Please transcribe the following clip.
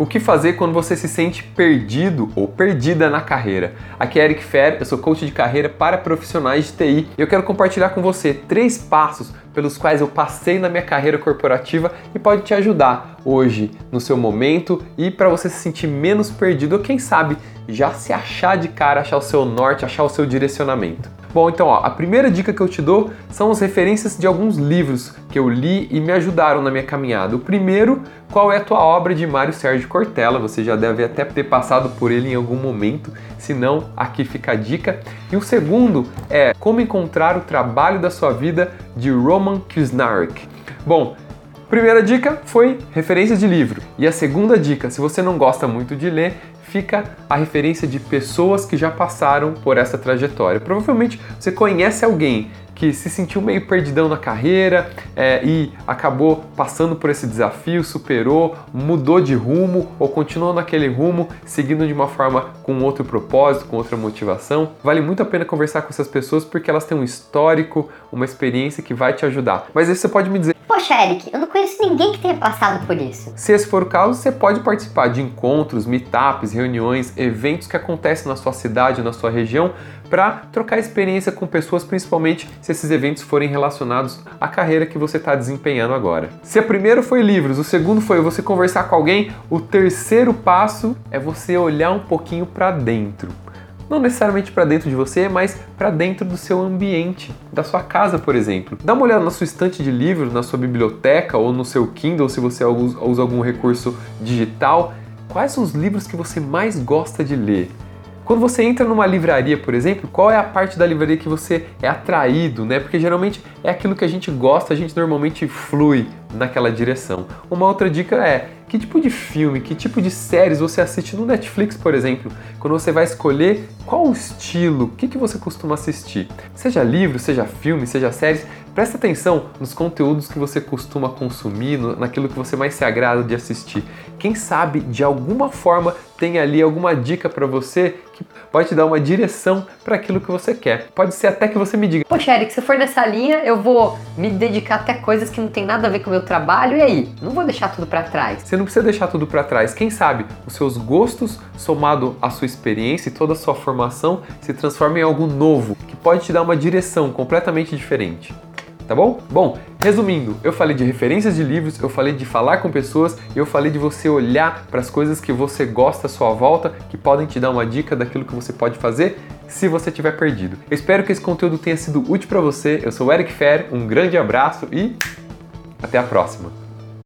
O que fazer quando você se sente perdido ou perdida na carreira? Aqui é Eric Fer, eu sou coach de carreira para profissionais de TI e eu quero compartilhar com você três passos pelos quais eu passei na minha carreira corporativa e pode te ajudar hoje no seu momento e para você se sentir menos perdido ou quem sabe já se achar de cara, achar o seu norte, achar o seu direcionamento. Bom, então ó, a primeira dica que eu te dou são as referências de alguns livros que eu li e me ajudaram na minha caminhada. O primeiro, qual é a tua obra de Mário Sérgio Cortella? Você já deve até ter passado por ele em algum momento, se não, aqui fica a dica. E o segundo é Como encontrar o trabalho da sua vida de Roman Krznarek. Bom, Primeira dica foi referências de livro. E a segunda dica, se você não gosta muito de ler, fica a referência de pessoas que já passaram por essa trajetória. Provavelmente você conhece alguém que se sentiu meio perdidão na carreira é, e acabou passando por esse desafio, superou, mudou de rumo ou continuou naquele rumo, seguindo de uma forma com outro propósito, com outra motivação. Vale muito a pena conversar com essas pessoas porque elas têm um histórico, uma experiência que vai te ajudar. Mas aí você pode me dizer: Poxa, Eric, eu não conheço ninguém que tenha passado por isso. Se esse for o caso, você pode participar de encontros, meetups, reuniões, eventos que acontecem na sua cidade, na sua região, para trocar experiência com pessoas, principalmente se esses eventos forem relacionados à carreira que você está desempenhando agora. Se o primeiro foi livros, o segundo foi você conversar com alguém, o terceiro passo é você olhar um pouquinho para dentro não necessariamente para dentro de você, mas para dentro do seu ambiente, da sua casa, por exemplo. Dá uma olhada na sua estante de livros, na sua biblioteca ou no seu Kindle, se você usa algum recurso digital. Quais são os livros que você mais gosta de ler? Quando você entra numa livraria, por exemplo, qual é a parte da livraria que você é atraído, né? Porque geralmente é aquilo que a gente gosta, a gente normalmente flui naquela direção. Uma outra dica é que tipo de filme, que tipo de séries você assiste no Netflix, por exemplo, quando você vai escolher qual o estilo, o que, que você costuma assistir. Seja livro, seja filme, seja séries, presta atenção nos conteúdos que você costuma consumir, naquilo que você mais se agrada de assistir. Quem sabe, de alguma forma, tem ali alguma dica para você pode te dar uma direção para aquilo que você quer. Pode ser até que você me diga: Poxa, Eric, se for nessa linha, eu vou me dedicar até coisas que não tem nada a ver com o meu trabalho, e aí? Não vou deixar tudo para trás. Você não precisa deixar tudo para trás. Quem sabe os seus gostos, somado à sua experiência e toda a sua formação, se transformam em algo novo que pode te dar uma direção completamente diferente tá bom? Bom, resumindo, eu falei de referências de livros, eu falei de falar com pessoas, eu falei de você olhar para as coisas que você gosta à sua volta, que podem te dar uma dica daquilo que você pode fazer se você tiver perdido. Eu espero que esse conteúdo tenha sido útil para você. Eu sou o Eric Fer, um grande abraço e até a próxima.